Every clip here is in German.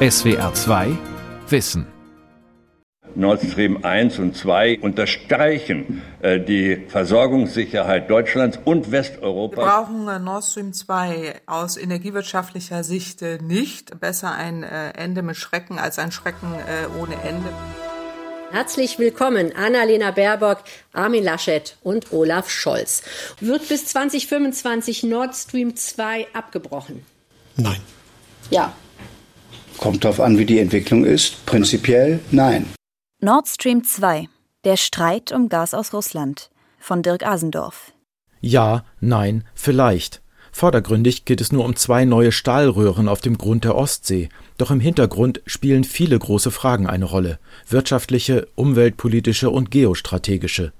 SWR 2 Wissen Nord Stream 1 und 2 unterstreichen äh, die Versorgungssicherheit Deutschlands und Westeuropas. Wir brauchen äh, Nord Stream 2 aus energiewirtschaftlicher Sicht äh, nicht. Besser ein äh, Ende mit Schrecken als ein Schrecken äh, ohne Ende. Herzlich willkommen, Annalena Baerbock, Armin Laschet und Olaf Scholz. Wird bis 2025 Nord Stream 2 abgebrochen? Nein. Ja. Kommt darauf an, wie die Entwicklung ist. Prinzipiell nein. Nord Stream 2. Der Streit um Gas aus Russland von Dirk Asendorf. Ja, nein, vielleicht. Vordergründig geht es nur um zwei neue Stahlröhren auf dem Grund der Ostsee, doch im Hintergrund spielen viele große Fragen eine Rolle wirtschaftliche, umweltpolitische und geostrategische.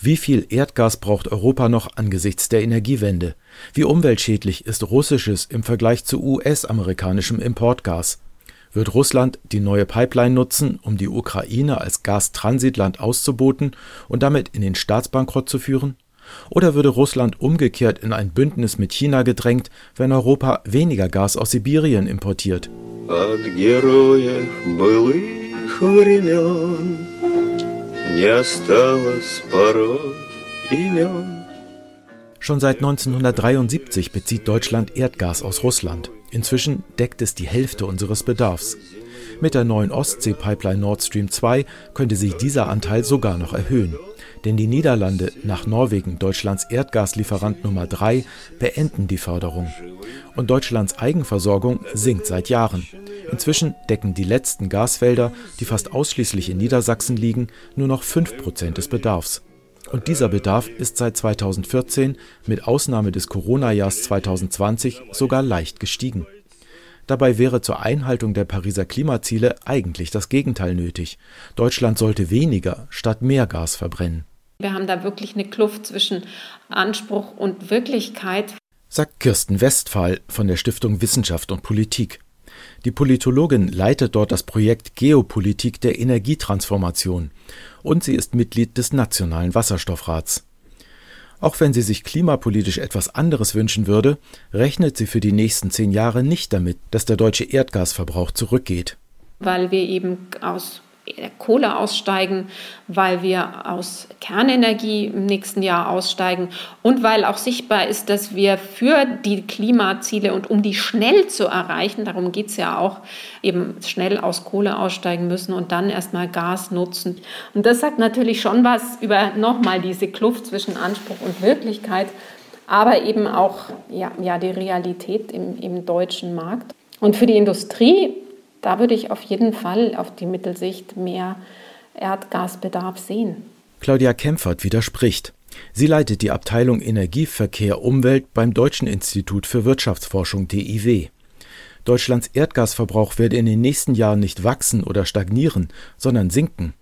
Wie viel Erdgas braucht Europa noch angesichts der Energiewende? Wie umweltschädlich ist russisches im Vergleich zu US-amerikanischem Importgas? Wird Russland die neue Pipeline nutzen, um die Ukraine als Gastransitland auszuboten und damit in den Staatsbankrott zu führen? Oder würde Russland umgekehrt in ein Bündnis mit China gedrängt, wenn Europa weniger Gas aus Sibirien importiert? Schon seit 1973 bezieht Deutschland Erdgas aus Russland. Inzwischen deckt es die Hälfte unseres Bedarfs. Mit der neuen Ostsee-Pipeline Nord Stream 2 könnte sich dieser Anteil sogar noch erhöhen. Denn die Niederlande, nach Norwegen Deutschlands Erdgaslieferant Nummer 3, beenden die Förderung. Und Deutschlands Eigenversorgung sinkt seit Jahren. Inzwischen decken die letzten Gasfelder, die fast ausschließlich in Niedersachsen liegen, nur noch 5% des Bedarfs. Und dieser Bedarf ist seit 2014 mit Ausnahme des Corona-Jahrs 2020 sogar leicht gestiegen. Dabei wäre zur Einhaltung der Pariser Klimaziele eigentlich das Gegenteil nötig. Deutschland sollte weniger statt mehr Gas verbrennen. Wir haben da wirklich eine Kluft zwischen Anspruch und Wirklichkeit, sagt Kirsten Westphal von der Stiftung Wissenschaft und Politik. Die Politologin leitet dort das Projekt Geopolitik der Energietransformation und sie ist Mitglied des Nationalen Wasserstoffrats. Auch wenn sie sich klimapolitisch etwas anderes wünschen würde, rechnet sie für die nächsten zehn Jahre nicht damit, dass der deutsche Erdgasverbrauch zurückgeht. Weil wir eben aus Kohle aussteigen, weil wir aus Kernenergie im nächsten Jahr aussteigen und weil auch sichtbar ist, dass wir für die Klimaziele und um die schnell zu erreichen, darum geht es ja auch, eben schnell aus Kohle aussteigen müssen und dann erstmal Gas nutzen. Und das sagt natürlich schon was über nochmal diese Kluft zwischen Anspruch und Wirklichkeit, aber eben auch ja, ja, die Realität im, im deutschen Markt. Und für die Industrie da würde ich auf jeden Fall auf die Mittelsicht mehr Erdgasbedarf sehen. Claudia Kempfert widerspricht. Sie leitet die Abteilung Energieverkehr Umwelt beim Deutschen Institut für Wirtschaftsforschung DIW. Deutschlands Erdgasverbrauch werde in den nächsten Jahren nicht wachsen oder stagnieren, sondern sinken.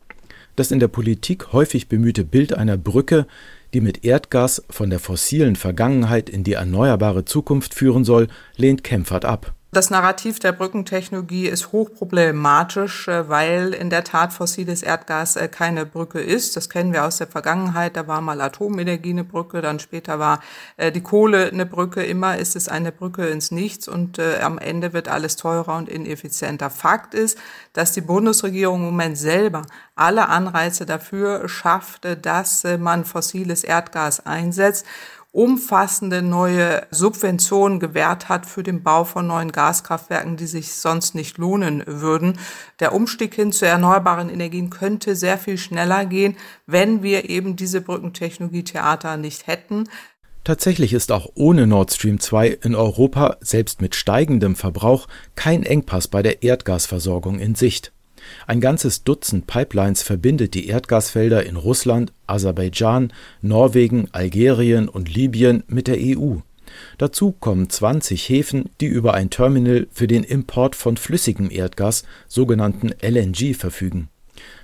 Das in der Politik häufig bemühte Bild einer Brücke, die mit Erdgas von der fossilen Vergangenheit in die erneuerbare Zukunft führen soll, lehnt Kempfert ab. Das Narrativ der Brückentechnologie ist hochproblematisch, äh, weil in der Tat fossiles Erdgas äh, keine Brücke ist. Das kennen wir aus der Vergangenheit. Da war mal Atomenergie eine Brücke, dann später war äh, die Kohle eine Brücke. Immer ist es eine Brücke ins Nichts und am Ende wird alles teurer und ineffizienter. Fakt ist, dass die Bundesregierung im Moment selber alle Anreize dafür schafft, dass man fossiles Erdgas einsetzt umfassende neue Subventionen gewährt hat für den Bau von neuen Gaskraftwerken, die sich sonst nicht lohnen würden. Der Umstieg hin zu erneuerbaren Energien könnte sehr viel schneller gehen, wenn wir eben diese Brückentechnologie-Theater nicht hätten. Tatsächlich ist auch ohne Nord Stream 2 in Europa, selbst mit steigendem Verbrauch, kein Engpass bei der Erdgasversorgung in Sicht. Ein ganzes Dutzend Pipelines verbindet die Erdgasfelder in Russland, Aserbaidschan, Norwegen, Algerien und Libyen mit der EU. Dazu kommen 20 Häfen, die über ein Terminal für den Import von flüssigem Erdgas, sogenannten LNG, verfügen.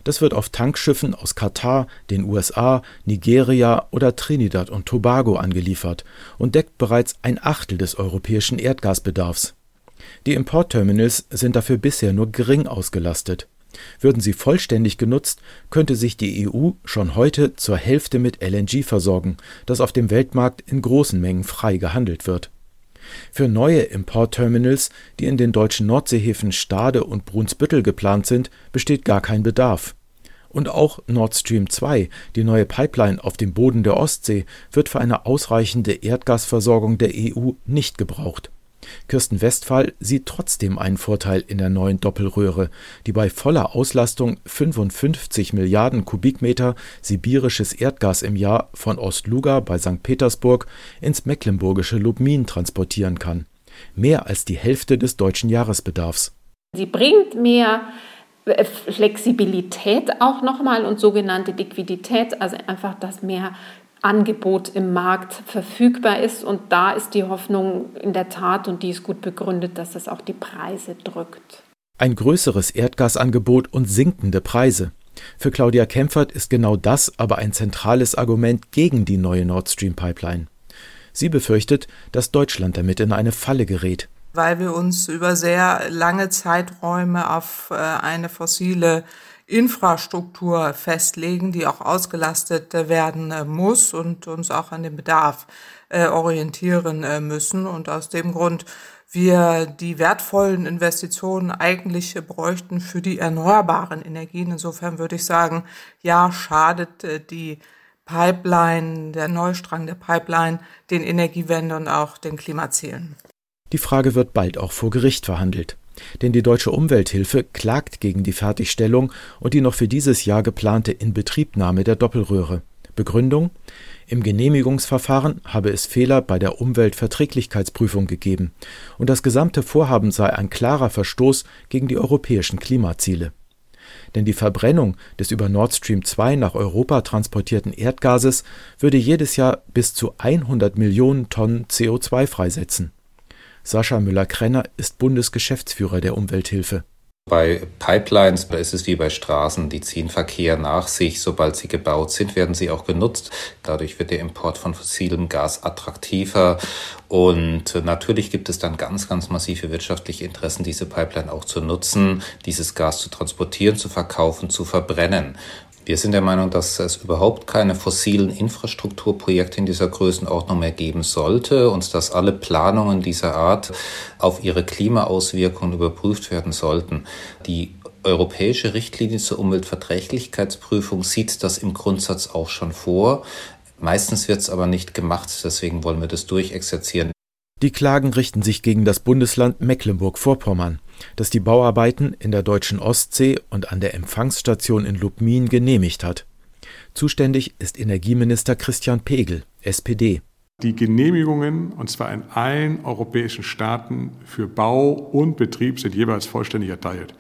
Das wird auf Tankschiffen aus Katar, den USA, Nigeria oder Trinidad und Tobago angeliefert und deckt bereits ein Achtel des europäischen Erdgasbedarfs. Die Importterminals sind dafür bisher nur gering ausgelastet. Würden sie vollständig genutzt, könnte sich die EU schon heute zur Hälfte mit LNG versorgen, das auf dem Weltmarkt in großen Mengen frei gehandelt wird. Für neue Importterminals, die in den deutschen Nordseehäfen Stade und Brunsbüttel geplant sind, besteht gar kein Bedarf. Und auch Nord Stream 2, die neue Pipeline auf dem Boden der Ostsee, wird für eine ausreichende Erdgasversorgung der EU nicht gebraucht. Kirsten Westphal sieht trotzdem einen Vorteil in der neuen Doppelröhre, die bei voller Auslastung 55 Milliarden Kubikmeter sibirisches Erdgas im Jahr von Ost-Luga bei St. Petersburg ins mecklenburgische Lubmin transportieren kann. Mehr als die Hälfte des deutschen Jahresbedarfs. Sie bringt mehr Flexibilität auch nochmal und sogenannte Liquidität, also einfach, dass mehr Angebot im Markt verfügbar ist. Und da ist die Hoffnung in der Tat, und die ist gut begründet, dass das auch die Preise drückt. Ein größeres Erdgasangebot und sinkende Preise. Für Claudia Kempfert ist genau das aber ein zentrales Argument gegen die neue Nord Stream Pipeline. Sie befürchtet, dass Deutschland damit in eine Falle gerät weil wir uns über sehr lange Zeiträume auf äh, eine fossile Infrastruktur festlegen, die auch ausgelastet äh, werden äh, muss und uns auch an den Bedarf orientieren müssen. Und aus dem Grund wir die wertvollen Investitionen eigentlich bräuchten für die erneuerbaren Energien. Insofern würde ich sagen, ja, schadet die Pipeline, der Neustrang der Pipeline den Energiewende und auch den Klimazielen. Die Frage wird bald auch vor Gericht verhandelt. Denn die Deutsche Umwelthilfe klagt gegen die Fertigstellung und die noch für dieses Jahr geplante Inbetriebnahme der Doppelröhre. Begründung Im Genehmigungsverfahren habe es Fehler bei der Umweltverträglichkeitsprüfung gegeben und das gesamte Vorhaben sei ein klarer Verstoß gegen die europäischen Klimaziele. Denn die Verbrennung des über Nord Stream 2 nach Europa transportierten Erdgases würde jedes Jahr bis zu 100 Millionen Tonnen CO2 freisetzen Sascha Müller-Krenner ist Bundesgeschäftsführer der Umwelthilfe. Bei Pipelines ist es wie bei Straßen, die ziehen Verkehr nach sich. Sobald sie gebaut sind, werden sie auch genutzt. Dadurch wird der Import von fossilem Gas attraktiver. Und natürlich gibt es dann ganz, ganz massive wirtschaftliche Interessen, diese Pipeline auch zu nutzen, dieses Gas zu transportieren, zu verkaufen, zu verbrennen. Wir sind der Meinung, dass es überhaupt keine fossilen Infrastrukturprojekte in dieser Größenordnung mehr geben sollte und dass alle Planungen dieser Art auf ihre Klimaauswirkungen überprüft werden sollten. Die europäische Richtlinie zur Umweltverträglichkeitsprüfung sieht das im Grundsatz auch schon vor. Meistens wird es aber nicht gemacht, deswegen wollen wir das durchexerzieren. Die Klagen richten sich gegen das Bundesland Mecklenburg-Vorpommern das die Bauarbeiten in der deutschen Ostsee und an der Empfangsstation in Lubmin genehmigt hat. Zuständig ist Energieminister Christian Pegel, SPD. Die Genehmigungen, und zwar in allen europäischen Staaten, für Bau und Betrieb sind jeweils vollständig erteilt.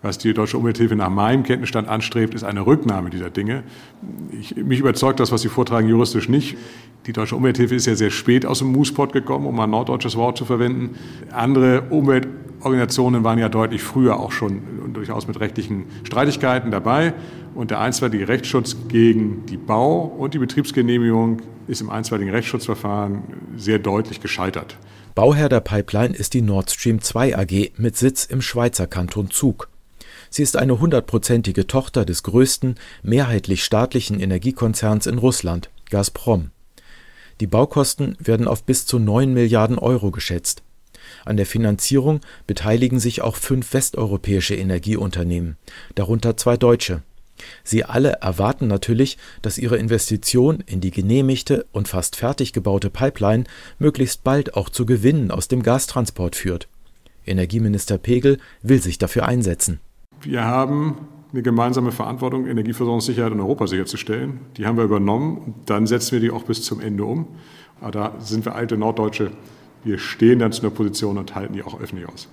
Was die Deutsche Umwelthilfe nach meinem Kenntnisstand anstrebt, ist eine Rücknahme dieser Dinge. Ich, mich überzeugt das, was Sie vortragen, juristisch nicht. Die Deutsche Umwelthilfe ist ja sehr spät aus dem Moospot gekommen, um ein norddeutsches Wort zu verwenden. Andere Umweltorganisationen waren ja deutlich früher auch schon durchaus mit rechtlichen Streitigkeiten dabei. Und der einstweilige Rechtsschutz gegen die Bau- und die Betriebsgenehmigung ist im einstweiligen Rechtsschutzverfahren sehr deutlich gescheitert. Bauherr der Pipeline ist die Nord Stream 2 AG mit Sitz im Schweizer Kanton Zug. Sie ist eine hundertprozentige Tochter des größten, mehrheitlich staatlichen Energiekonzerns in Russland, Gazprom. Die Baukosten werden auf bis zu 9 Milliarden Euro geschätzt. An der Finanzierung beteiligen sich auch fünf westeuropäische Energieunternehmen, darunter zwei deutsche. Sie alle erwarten natürlich, dass ihre Investition in die genehmigte und fast fertig gebaute Pipeline möglichst bald auch zu Gewinnen aus dem Gastransport führt. Energieminister Pegel will sich dafür einsetzen. Wir haben eine gemeinsame Verantwortung, Energieversorgungssicherheit in Europa sicherzustellen. Die haben wir übernommen und dann setzen wir die auch bis zum Ende um. Aber da sind wir alte Norddeutsche. Wir stehen dann zu einer Position und halten die auch öffentlich aus.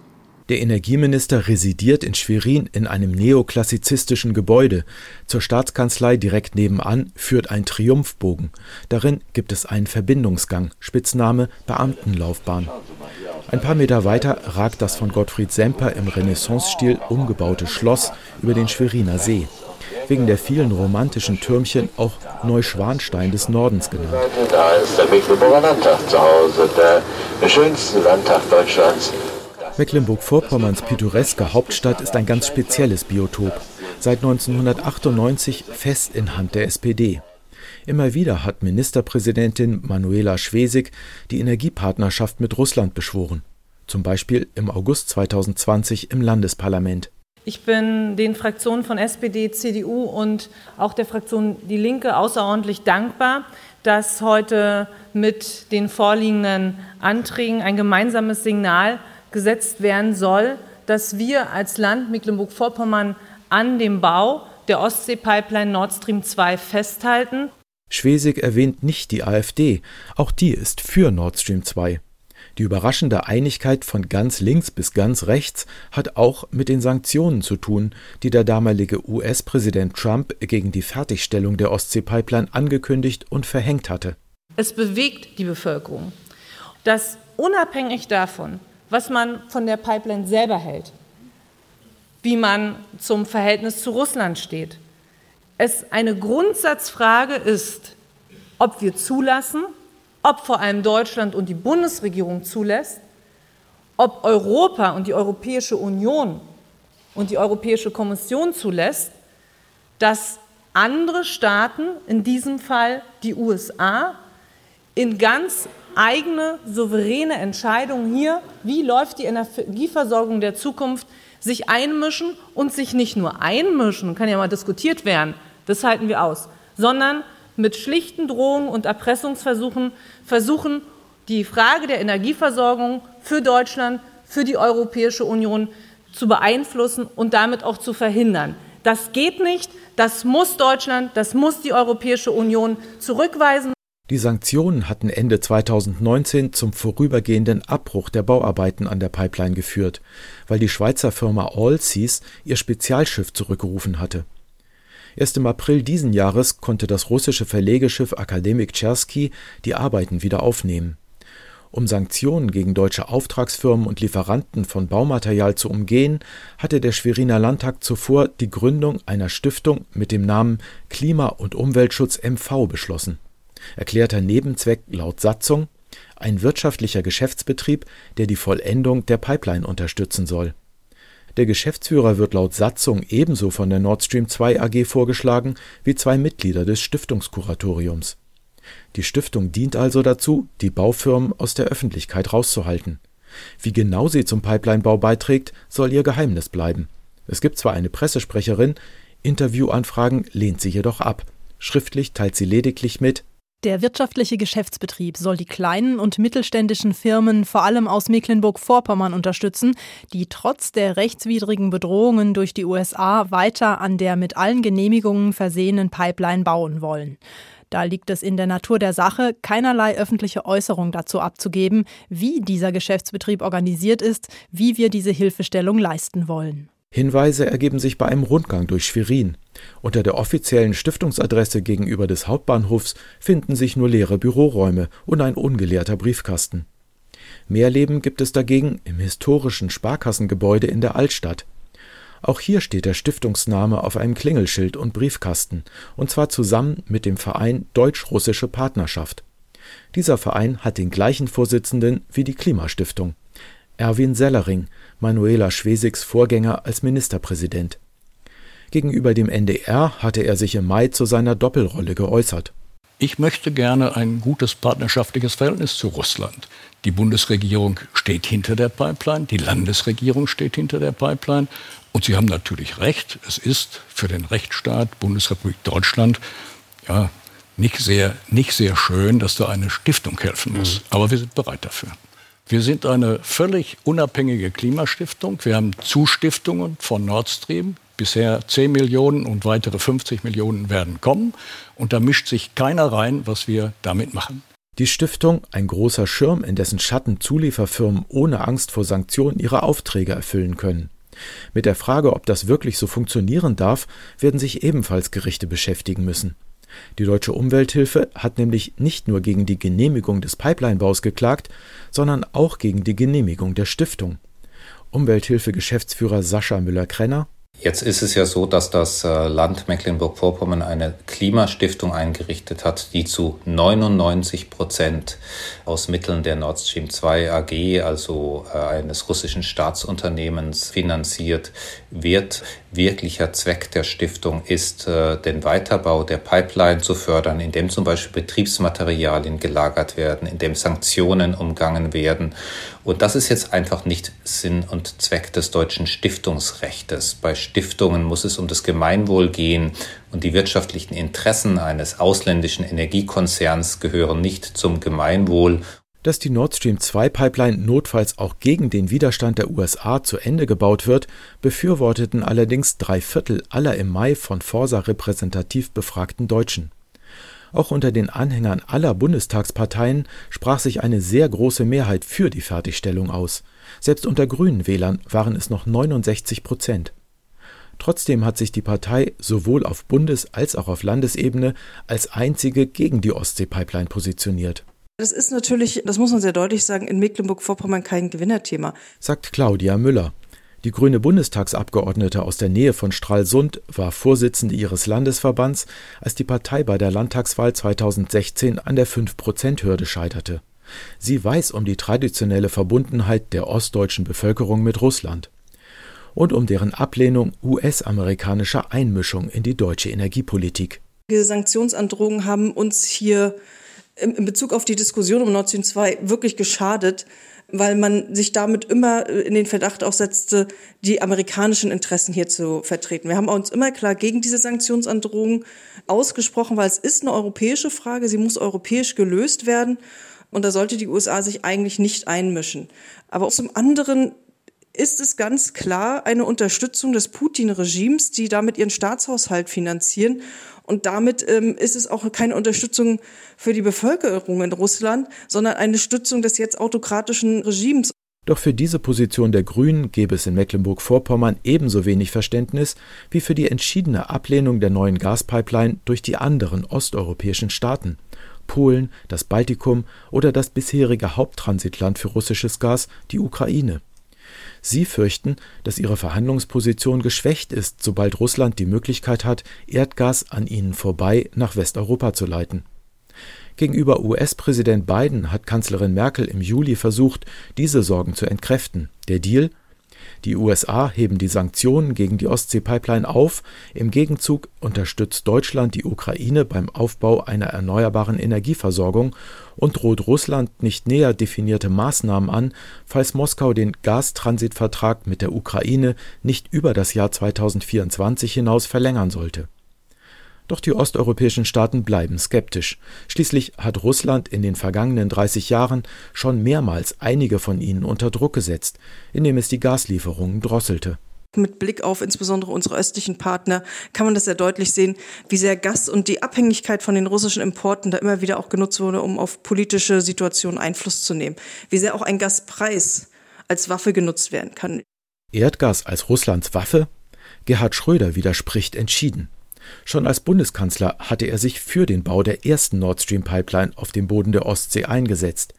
Der Energieminister residiert in Schwerin in einem neoklassizistischen Gebäude. Zur Staatskanzlei direkt nebenan führt ein Triumphbogen. Darin gibt es einen Verbindungsgang, Spitzname Beamtenlaufbahn. Ein paar Meter weiter ragt das von Gottfried Semper im Renaissancestil umgebaute Schloss über den Schweriner See. Wegen der vielen romantischen Türmchen auch Neuschwanstein des Nordens genannt. Da ist der Mecklenburger Landtag zu Hause, der schönste Landtag Deutschlands. Mecklenburg-Vorpommerns pittoreske Hauptstadt ist ein ganz spezielles Biotop. Seit 1998 fest in Hand der SPD. Immer wieder hat Ministerpräsidentin Manuela Schwesig die Energiepartnerschaft mit Russland beschworen, zum Beispiel im August 2020 im Landesparlament. Ich bin den Fraktionen von SPD, CDU und auch der Fraktion Die Linke außerordentlich dankbar, dass heute mit den vorliegenden Anträgen ein gemeinsames Signal gesetzt werden soll, dass wir als Land Mecklenburg-Vorpommern an dem Bau der Ostsee-Pipeline Nord Stream 2 festhalten. Schwesig erwähnt nicht die AfD, auch die ist für Nord Stream 2. Die überraschende Einigkeit von ganz links bis ganz rechts hat auch mit den Sanktionen zu tun, die der damalige US-Präsident Trump gegen die Fertigstellung der Ostsee-Pipeline angekündigt und verhängt hatte. Es bewegt die Bevölkerung, dass unabhängig davon, was man von der Pipeline selber hält, wie man zum Verhältnis zu Russland steht, es eine Grundsatzfrage ist, ob wir zulassen, ob vor allem Deutschland und die Bundesregierung zulässt, ob Europa und die Europäische Union und die Europäische Kommission zulässt, dass andere Staaten, in diesem Fall die USA, in ganz eigene souveräne Entscheidungen hier, wie läuft die Energieversorgung der Zukunft, sich einmischen und sich nicht nur einmischen, kann ja mal diskutiert werden, das halten wir aus, sondern mit schlichten Drohungen und Erpressungsversuchen versuchen, die Frage der Energieversorgung für Deutschland, für die Europäische Union zu beeinflussen und damit auch zu verhindern. Das geht nicht, das muss Deutschland, das muss die Europäische Union zurückweisen. Die Sanktionen hatten Ende 2019 zum vorübergehenden Abbruch der Bauarbeiten an der Pipeline geführt, weil die Schweizer Firma Allseas ihr Spezialschiff zurückgerufen hatte. Erst im April diesen Jahres konnte das russische Verlegeschiff Akademik Chersky die Arbeiten wieder aufnehmen. Um Sanktionen gegen deutsche Auftragsfirmen und Lieferanten von Baumaterial zu umgehen, hatte der Schweriner Landtag zuvor die Gründung einer Stiftung mit dem Namen Klima- und Umweltschutz MV beschlossen. Erklärter Nebenzweck laut Satzung ein wirtschaftlicher Geschäftsbetrieb, der die Vollendung der Pipeline unterstützen soll der Geschäftsführer wird laut Satzung ebenso von der Nord Stream 2 AG vorgeschlagen wie zwei Mitglieder des Stiftungskuratoriums. Die Stiftung dient also dazu, die Baufirmen aus der Öffentlichkeit rauszuhalten. Wie genau sie zum Pipelinebau beiträgt, soll ihr Geheimnis bleiben. Es gibt zwar eine Pressesprecherin, Interviewanfragen lehnt sie jedoch ab. Schriftlich teilt sie lediglich mit, der wirtschaftliche Geschäftsbetrieb soll die kleinen und mittelständischen Firmen vor allem aus Mecklenburg-Vorpommern unterstützen, die trotz der rechtswidrigen Bedrohungen durch die USA weiter an der mit allen Genehmigungen versehenen Pipeline bauen wollen. Da liegt es in der Natur der Sache, keinerlei öffentliche Äußerung dazu abzugeben, wie dieser Geschäftsbetrieb organisiert ist, wie wir diese Hilfestellung leisten wollen. Hinweise ergeben sich bei einem Rundgang durch Schwerin. Unter der offiziellen Stiftungsadresse gegenüber des Hauptbahnhofs finden sich nur leere Büroräume und ein ungeleerter Briefkasten. Mehr Leben gibt es dagegen im historischen Sparkassengebäude in der Altstadt. Auch hier steht der Stiftungsname auf einem Klingelschild und Briefkasten, und zwar zusammen mit dem Verein Deutsch-Russische Partnerschaft. Dieser Verein hat den gleichen Vorsitzenden wie die Klimastiftung. Erwin Sellering, Manuela Schwesigs Vorgänger als Ministerpräsident. Gegenüber dem NDR hatte er sich im Mai zu seiner Doppelrolle geäußert. Ich möchte gerne ein gutes partnerschaftliches Verhältnis zu Russland. Die Bundesregierung steht hinter der Pipeline, die Landesregierung steht hinter der Pipeline. Und Sie haben natürlich recht, es ist für den Rechtsstaat Bundesrepublik Deutschland ja, nicht, sehr, nicht sehr schön, dass da eine Stiftung helfen muss. Mhm. Aber wir sind bereit dafür. Wir sind eine völlig unabhängige Klimastiftung. Wir haben Zustiftungen von Nord Stream. Bisher 10 Millionen und weitere 50 Millionen werden kommen. Und da mischt sich keiner rein, was wir damit machen. Die Stiftung, ein großer Schirm, in dessen Schatten Zulieferfirmen ohne Angst vor Sanktionen ihre Aufträge erfüllen können. Mit der Frage, ob das wirklich so funktionieren darf, werden sich ebenfalls Gerichte beschäftigen müssen. Die Deutsche Umwelthilfe hat nämlich nicht nur gegen die Genehmigung des Pipelinebaus geklagt, sondern auch gegen die Genehmigung der Stiftung. Umwelthilfe-Geschäftsführer Sascha Müller-Krenner Jetzt ist es ja so, dass das äh, Land Mecklenburg-Vorpommern eine Klimastiftung eingerichtet hat, die zu 99 Prozent aus Mitteln der Nord Stream 2 AG, also äh, eines russischen Staatsunternehmens, finanziert wird. Wirklicher Zweck der Stiftung ist, äh, den Weiterbau der Pipeline zu fördern, indem zum Beispiel Betriebsmaterialien gelagert werden, indem Sanktionen umgangen werden. Und das ist jetzt einfach nicht Sinn und Zweck des deutschen Stiftungsrechtes. Bei Stiftungen muss es um das Gemeinwohl gehen und die wirtschaftlichen Interessen eines ausländischen Energiekonzerns gehören nicht zum Gemeinwohl. Dass die Nord Stream 2 Pipeline notfalls auch gegen den Widerstand der USA zu Ende gebaut wird, befürworteten allerdings drei Viertel aller im Mai von Forsa repräsentativ befragten Deutschen. Auch unter den Anhängern aller Bundestagsparteien sprach sich eine sehr große Mehrheit für die Fertigstellung aus. Selbst unter grünen Wählern waren es noch 69 Prozent. Trotzdem hat sich die Partei sowohl auf Bundes- als auch auf Landesebene als einzige gegen die Ostsee-Pipeline positioniert. Das ist natürlich, das muss man sehr deutlich sagen, in Mecklenburg-Vorpommern kein Gewinnerthema, sagt Claudia Müller. Die grüne Bundestagsabgeordnete aus der Nähe von Stralsund war Vorsitzende ihres Landesverbands, als die Partei bei der Landtagswahl 2016 an der 5-Prozent-Hürde scheiterte. Sie weiß um die traditionelle Verbundenheit der ostdeutschen Bevölkerung mit Russland und um deren Ablehnung US-amerikanischer Einmischung in die deutsche Energiepolitik. Diese Sanktionsandrohungen haben uns hier in Bezug auf die Diskussion um Nord Stream 2 wirklich geschadet, weil man sich damit immer in den Verdacht aussetzte, die amerikanischen Interessen hier zu vertreten. Wir haben uns immer klar gegen diese Sanktionsandrohungen ausgesprochen, weil es ist eine europäische Frage, sie muss europäisch gelöst werden und da sollte die USA sich eigentlich nicht einmischen. Aber zum anderen ist es ganz klar eine Unterstützung des Putin-Regimes, die damit ihren Staatshaushalt finanzieren. Und damit ähm, ist es auch keine Unterstützung für die Bevölkerung in Russland, sondern eine Stützung des jetzt autokratischen Regimes. Doch für diese Position der Grünen gäbe es in Mecklenburg-Vorpommern ebenso wenig Verständnis wie für die entschiedene Ablehnung der neuen Gaspipeline durch die anderen osteuropäischen Staaten. Polen, das Baltikum oder das bisherige Haupttransitland für russisches Gas, die Ukraine. Sie fürchten, dass ihre Verhandlungsposition geschwächt ist, sobald Russland die Möglichkeit hat, Erdgas an ihnen vorbei nach Westeuropa zu leiten. Gegenüber US-Präsident Biden hat Kanzlerin Merkel im Juli versucht, diese Sorgen zu entkräften. Der Deal die USA heben die Sanktionen gegen die Ostsee-Pipeline auf. Im Gegenzug unterstützt Deutschland die Ukraine beim Aufbau einer erneuerbaren Energieversorgung und droht Russland nicht näher definierte Maßnahmen an, falls Moskau den Gastransitvertrag mit der Ukraine nicht über das Jahr 2024 hinaus verlängern sollte doch die osteuropäischen Staaten bleiben skeptisch. Schließlich hat Russland in den vergangenen 30 Jahren schon mehrmals einige von ihnen unter Druck gesetzt, indem es die Gaslieferungen drosselte. Mit Blick auf insbesondere unsere östlichen Partner kann man das sehr deutlich sehen, wie sehr Gas und die Abhängigkeit von den russischen Importen da immer wieder auch genutzt wurde, um auf politische Situationen Einfluss zu nehmen. Wie sehr auch ein Gaspreis als Waffe genutzt werden kann. Erdgas als Russlands Waffe? Gerhard Schröder widerspricht entschieden. Schon als Bundeskanzler hatte er sich für den Bau der ersten Nord Stream Pipeline auf dem Boden der Ostsee eingesetzt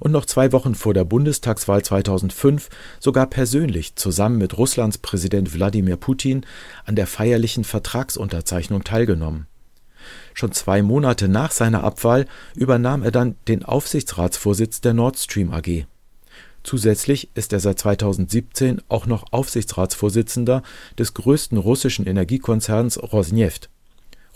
und noch zwei Wochen vor der Bundestagswahl 2005 sogar persönlich zusammen mit Russlands Präsident Wladimir Putin an der feierlichen Vertragsunterzeichnung teilgenommen. Schon zwei Monate nach seiner Abwahl übernahm er dann den Aufsichtsratsvorsitz der Nord Stream AG. Zusätzlich ist er seit 2017 auch noch Aufsichtsratsvorsitzender des größten russischen Energiekonzerns Rosneft.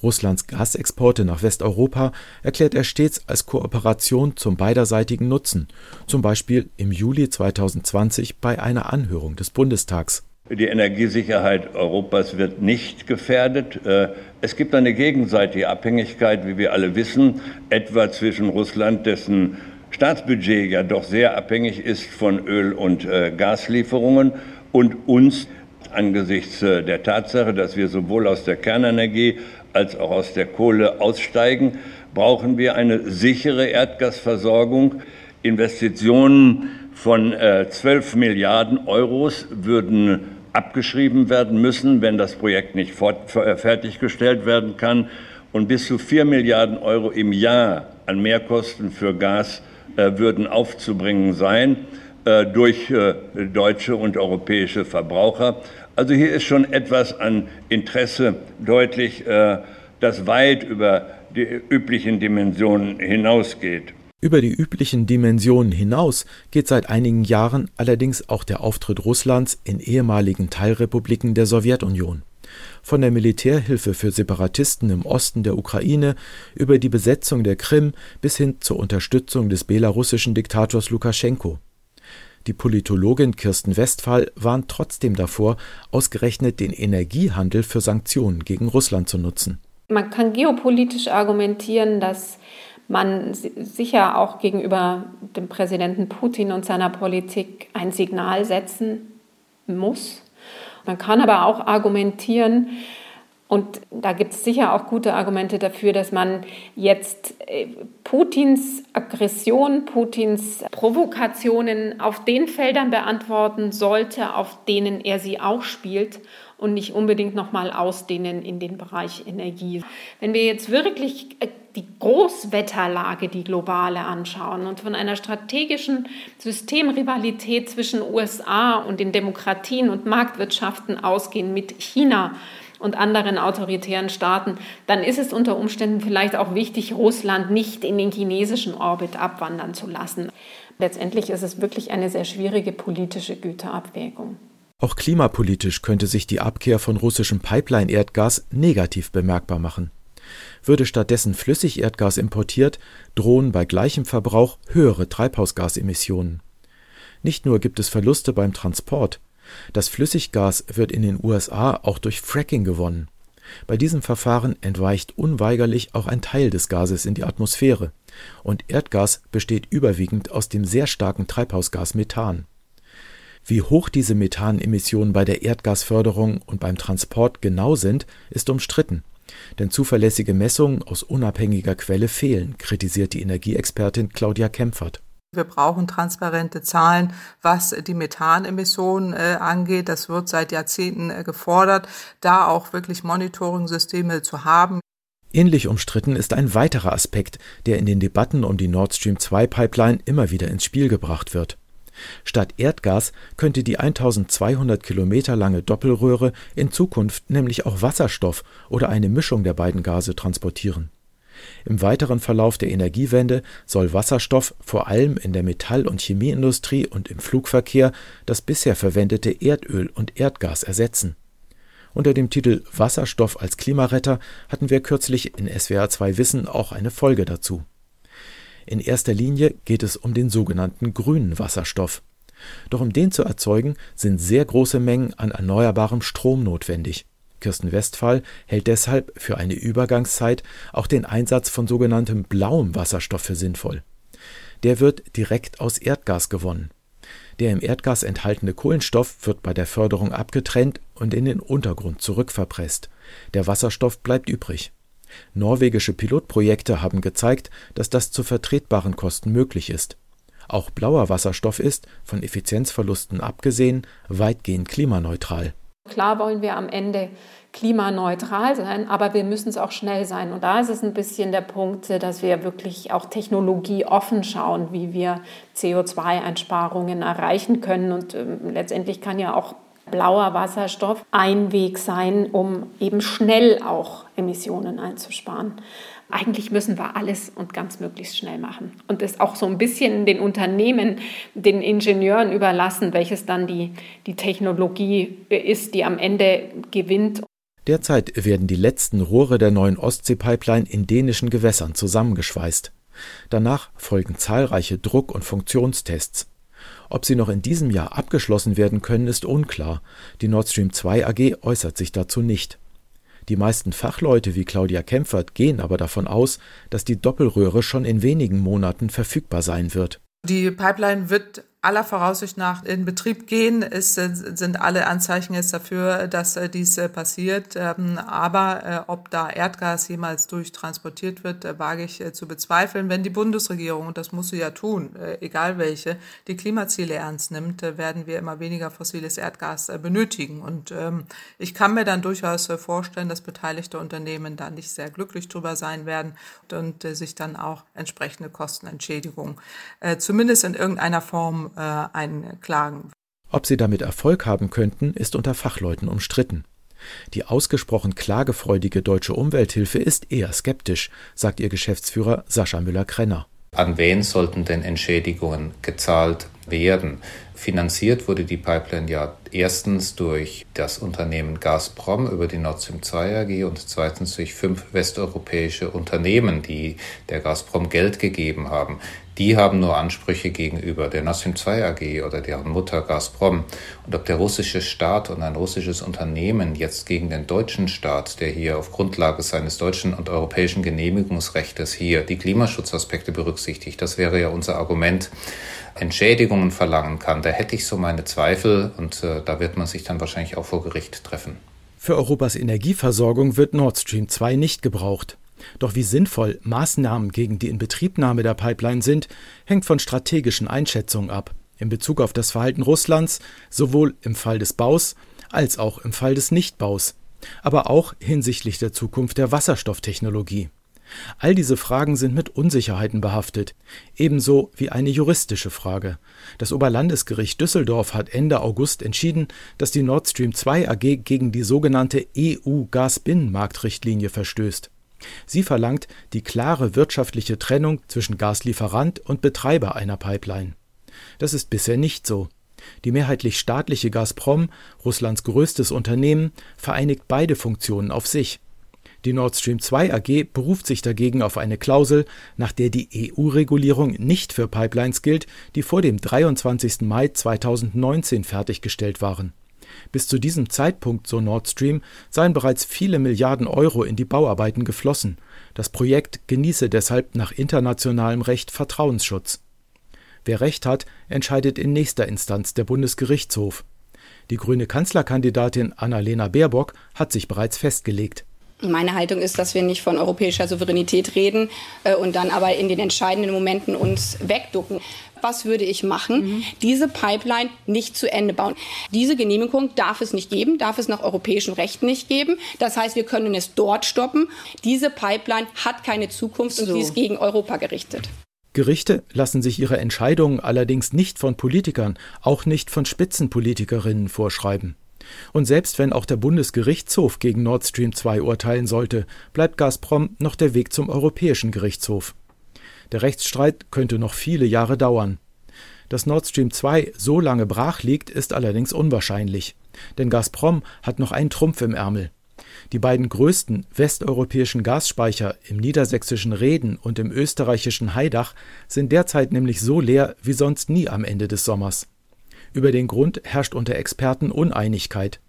Russlands Gasexporte nach Westeuropa erklärt er stets als Kooperation zum beiderseitigen Nutzen, zum Beispiel im Juli 2020 bei einer Anhörung des Bundestags. Die Energiesicherheit Europas wird nicht gefährdet. Äh, es gibt eine gegenseitige Abhängigkeit, wie wir alle wissen, etwa zwischen Russland, dessen Staatsbudget ja doch sehr abhängig ist von Öl- und äh, Gaslieferungen und uns angesichts äh, der Tatsache, dass wir sowohl aus der Kernenergie als auch aus der Kohle aussteigen, brauchen wir eine sichere Erdgasversorgung. Investitionen von äh, 12 Milliarden Euros würden abgeschrieben werden müssen, wenn das Projekt nicht fort, äh, fertiggestellt werden kann. Und bis zu 4 Milliarden Euro im Jahr an Mehrkosten für Gas würden aufzubringen sein. durch deutsche und europäische Verbraucher. Also hier ist schon etwas an Interesse deutlich, das weit über die üblichen Dimensionen hinausgeht. Über die üblichen Dimensionen hinaus geht seit einigen Jahren allerdings auch der Auftritt Russlands in ehemaligen Teilrepubliken der Sowjetunion. Von der Militärhilfe für Separatisten im Osten der Ukraine über die Besetzung der Krim bis hin zur Unterstützung des belarussischen Diktators Lukaschenko. Die Politologin Kirsten Westphal warnt trotzdem davor, ausgerechnet den Energiehandel für Sanktionen gegen Russland zu nutzen. Man kann geopolitisch argumentieren, dass man sicher auch gegenüber dem Präsidenten Putin und seiner Politik ein Signal setzen muss. Man kann aber auch argumentieren, und da gibt es sicher auch gute Argumente dafür, dass man jetzt äh, Putins Aggression, Putins Provokationen auf den Feldern beantworten sollte, auf denen er sie auch spielt und nicht unbedingt nochmal ausdehnen in den Bereich Energie. Wenn wir jetzt wirklich äh, die Großwetterlage, die globale anschauen und von einer strategischen Systemrivalität zwischen USA und den Demokratien und Marktwirtschaften ausgehen mit China und anderen autoritären Staaten, dann ist es unter Umständen vielleicht auch wichtig, Russland nicht in den chinesischen Orbit abwandern zu lassen. Letztendlich ist es wirklich eine sehr schwierige politische Güterabwägung. Auch klimapolitisch könnte sich die Abkehr von russischem Pipeline-Erdgas negativ bemerkbar machen. Würde stattdessen Flüssigerdgas importiert, drohen bei gleichem Verbrauch höhere Treibhausgasemissionen. Nicht nur gibt es Verluste beim Transport, das Flüssiggas wird in den USA auch durch Fracking gewonnen. Bei diesem Verfahren entweicht unweigerlich auch ein Teil des Gases in die Atmosphäre, und Erdgas besteht überwiegend aus dem sehr starken Treibhausgas Methan wie hoch diese Methanemissionen bei der Erdgasförderung und beim Transport genau sind, ist umstritten. Denn zuverlässige Messungen aus unabhängiger Quelle fehlen, kritisiert die Energieexpertin Claudia Kempfert. Wir brauchen transparente Zahlen, was die Methanemissionen äh, angeht. Das wird seit Jahrzehnten äh, gefordert, da auch wirklich Monitoring-Systeme zu haben. Ähnlich umstritten ist ein weiterer Aspekt, der in den Debatten um die Nord Stream 2 Pipeline immer wieder ins Spiel gebracht wird. Statt Erdgas könnte die 1200 Kilometer lange Doppelröhre in Zukunft nämlich auch Wasserstoff oder eine Mischung der beiden Gase transportieren. Im weiteren Verlauf der Energiewende soll Wasserstoff vor allem in der Metall- und Chemieindustrie und im Flugverkehr das bisher verwendete Erdöl und Erdgas ersetzen. Unter dem Titel Wasserstoff als Klimaretter hatten wir kürzlich in SWR 2 Wissen auch eine Folge dazu in erster Linie geht es um den sogenannten grünen Wasserstoff. Doch um den zu erzeugen, sind sehr große Mengen an erneuerbarem Strom notwendig. Kirsten Westphal hält deshalb für eine Übergangszeit auch den Einsatz von sogenanntem blauem Wasserstoff für sinnvoll. Der wird direkt aus Erdgas gewonnen. Der im Erdgas enthaltene Kohlenstoff wird bei der Förderung abgetrennt und in den Untergrund zurückverpresst. Der Wasserstoff bleibt übrig. Norwegische Pilotprojekte haben gezeigt, dass das zu vertretbaren Kosten möglich ist. Auch blauer Wasserstoff ist, von Effizienzverlusten abgesehen, weitgehend klimaneutral. Klar wollen wir am Ende klimaneutral sein, aber wir müssen es auch schnell sein. Und da ist es ein bisschen der Punkt, dass wir wirklich auch technologieoffen schauen, wie wir CO2-Einsparungen erreichen können. Und ähm, letztendlich kann ja auch blauer Wasserstoff ein Weg sein, um eben schnell auch Emissionen einzusparen. Eigentlich müssen wir alles und ganz möglichst schnell machen und es auch so ein bisschen den Unternehmen, den Ingenieuren überlassen, welches dann die, die Technologie ist, die am Ende gewinnt. Derzeit werden die letzten Rohre der neuen Ostsee-Pipeline in dänischen Gewässern zusammengeschweißt. Danach folgen zahlreiche Druck- und Funktionstests. Ob sie noch in diesem Jahr abgeschlossen werden können, ist unklar. Die Nord Stream 2 AG äußert sich dazu nicht. Die meisten Fachleute wie Claudia Kempfert gehen aber davon aus, dass die Doppelröhre schon in wenigen Monaten verfügbar sein wird. Die Pipeline wird aller Voraussicht nach in Betrieb gehen. Es sind alle Anzeichen jetzt dafür, dass äh, dies äh, passiert. Ähm, aber äh, ob da Erdgas jemals durchtransportiert wird, wage ich zu bezweifeln. Wenn die Bundesregierung, und das muss sie ja tun, egal welche, die Klimaziele ernst nimmt, werden wir immer weniger fossiles Erdgas benötigen. Und ähm, ich kann mir dann durchaus vorstellen, dass beteiligte Unternehmen da nicht sehr glücklich drüber sein werden und sich dann auch entsprechende Kostenentschädigungen zumindest in irgendeiner Form Äh, einklagen. Ob sie damit Erfolg haben könnten, ist unter Fachleuten umstritten. Die ausgesprochen klagefreudige Deutsche Umwelthilfe ist eher skeptisch, sagt ihr Geschäftsführer Sascha Müller-Krenner. An wen sollten denn Entschädigungen gezahlt werden? Finanziert wurde die Pipeline ja erstens durch das Unternehmen Gazprom über die Nord Stream 2 AG und zweitens durch fünf westeuropäische Unternehmen, die der Gazprom Geld gegeben haben. Die haben nur Ansprüche gegenüber der Stream 2 AG oder deren Mutter Gazprom. Und ob der russische Staat und ein russisches Unternehmen jetzt gegen den deutschen Staat, der hier auf Grundlage seines deutschen und europäischen Genehmigungsrechts hier die Klimaschutzaspekte berücksichtigt, das wäre ja unser Argument, Entschädigungen verlangen kann, da hätte ich so meine Zweifel und äh, da wird man sich dann wahrscheinlich auch vor Gericht treffen. Für Europas Energieversorgung wird Nord Stream 2 nicht gebraucht. Doch wie sinnvoll Maßnahmen gegen die Inbetriebnahme der Pipeline sind, hängt von strategischen Einschätzungen ab, in Bezug auf das Verhalten Russlands, sowohl im Fall des Baus als auch im Fall des Nichtbaus, aber auch hinsichtlich der Zukunft der Wasserstofftechnologie. All diese Fragen sind mit Unsicherheiten behaftet, ebenso wie eine juristische Frage. Das Oberlandesgericht Düsseldorf hat Ende August entschieden, dass die Nord Stream 2 AG gegen die sogenannte EU-Gasbinnenmarktrichtlinie verstößt. Sie verlangt die klare wirtschaftliche Trennung zwischen Gaslieferant und Betreiber einer Pipeline. Das ist bisher nicht so. Die mehrheitlich staatliche Gazprom, Russlands größtes Unternehmen, vereinigt beide Funktionen auf sich. Die Nord Stream 2 AG beruft sich dagegen auf eine Klausel, nach der die EU-Regulierung nicht für Pipelines gilt, die vor dem 23. Mai 2019 fertiggestellt waren. Bis zu diesem Zeitpunkt, so Nord Stream, seien bereits viele Milliarden Euro in die Bauarbeiten geflossen. Das Projekt genieße deshalb nach internationalem Recht Vertrauensschutz. Wer Recht hat, entscheidet in nächster Instanz der Bundesgerichtshof. Die grüne Kanzlerkandidatin Annalena Baerbock hat sich bereits festgelegt. Meine Haltung ist, dass wir nicht von europäischer Souveränität reden äh, und dann aber in den entscheidenden Momenten uns wegducken. Was würde ich machen? Mhm. Diese Pipeline nicht zu Ende bauen. Diese Genehmigung darf es nicht geben, darf es nach europäischem Recht nicht geben. Das heißt, wir können es dort stoppen. Diese Pipeline hat keine Zukunft so. und sie ist gegen Europa gerichtet. Gerichte lassen sich ihre Entscheidungen allerdings nicht von Politikern, auch nicht von Spitzenpolitikerinnen vorschreiben. Und selbst wenn auch der Bundesgerichtshof gegen Nord Stream 2 urteilen sollte, bleibt Gazprom noch der Weg zum Europäischen Gerichtshof. Der Rechtsstreit könnte noch viele Jahre dauern. Dass Nord Stream 2 so lange brach liegt, ist allerdings unwahrscheinlich. Denn Gazprom hat noch einen Trumpf im Ärmel. Die beiden größten westeuropäischen Gasspeicher im niedersächsischen Reden und im österreichischen Haidach sind derzeit nämlich so leer wie sonst nie am Ende des Sommers. Über den Grund herrscht unter Experten Uneinigkeit.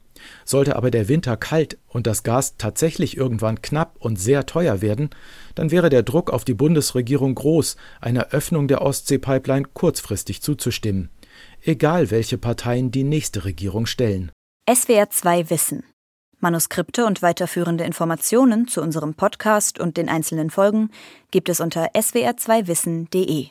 Sollte aber der Winter kalt und das Gas tatsächlich irgendwann knapp und sehr teuer werden, dann wäre der Druck auf die Bundesregierung groß, einer Öffnung der Ostsee-Pipeline kurzfristig zuzustimmen, egal welche Parteien die nächste Regierung stellen. SWR 2 Wissen. Manuskripte und weiterführende Informationen zu unserem Podcast und den einzelnen Folgen gibt es unter swr2wissen.de.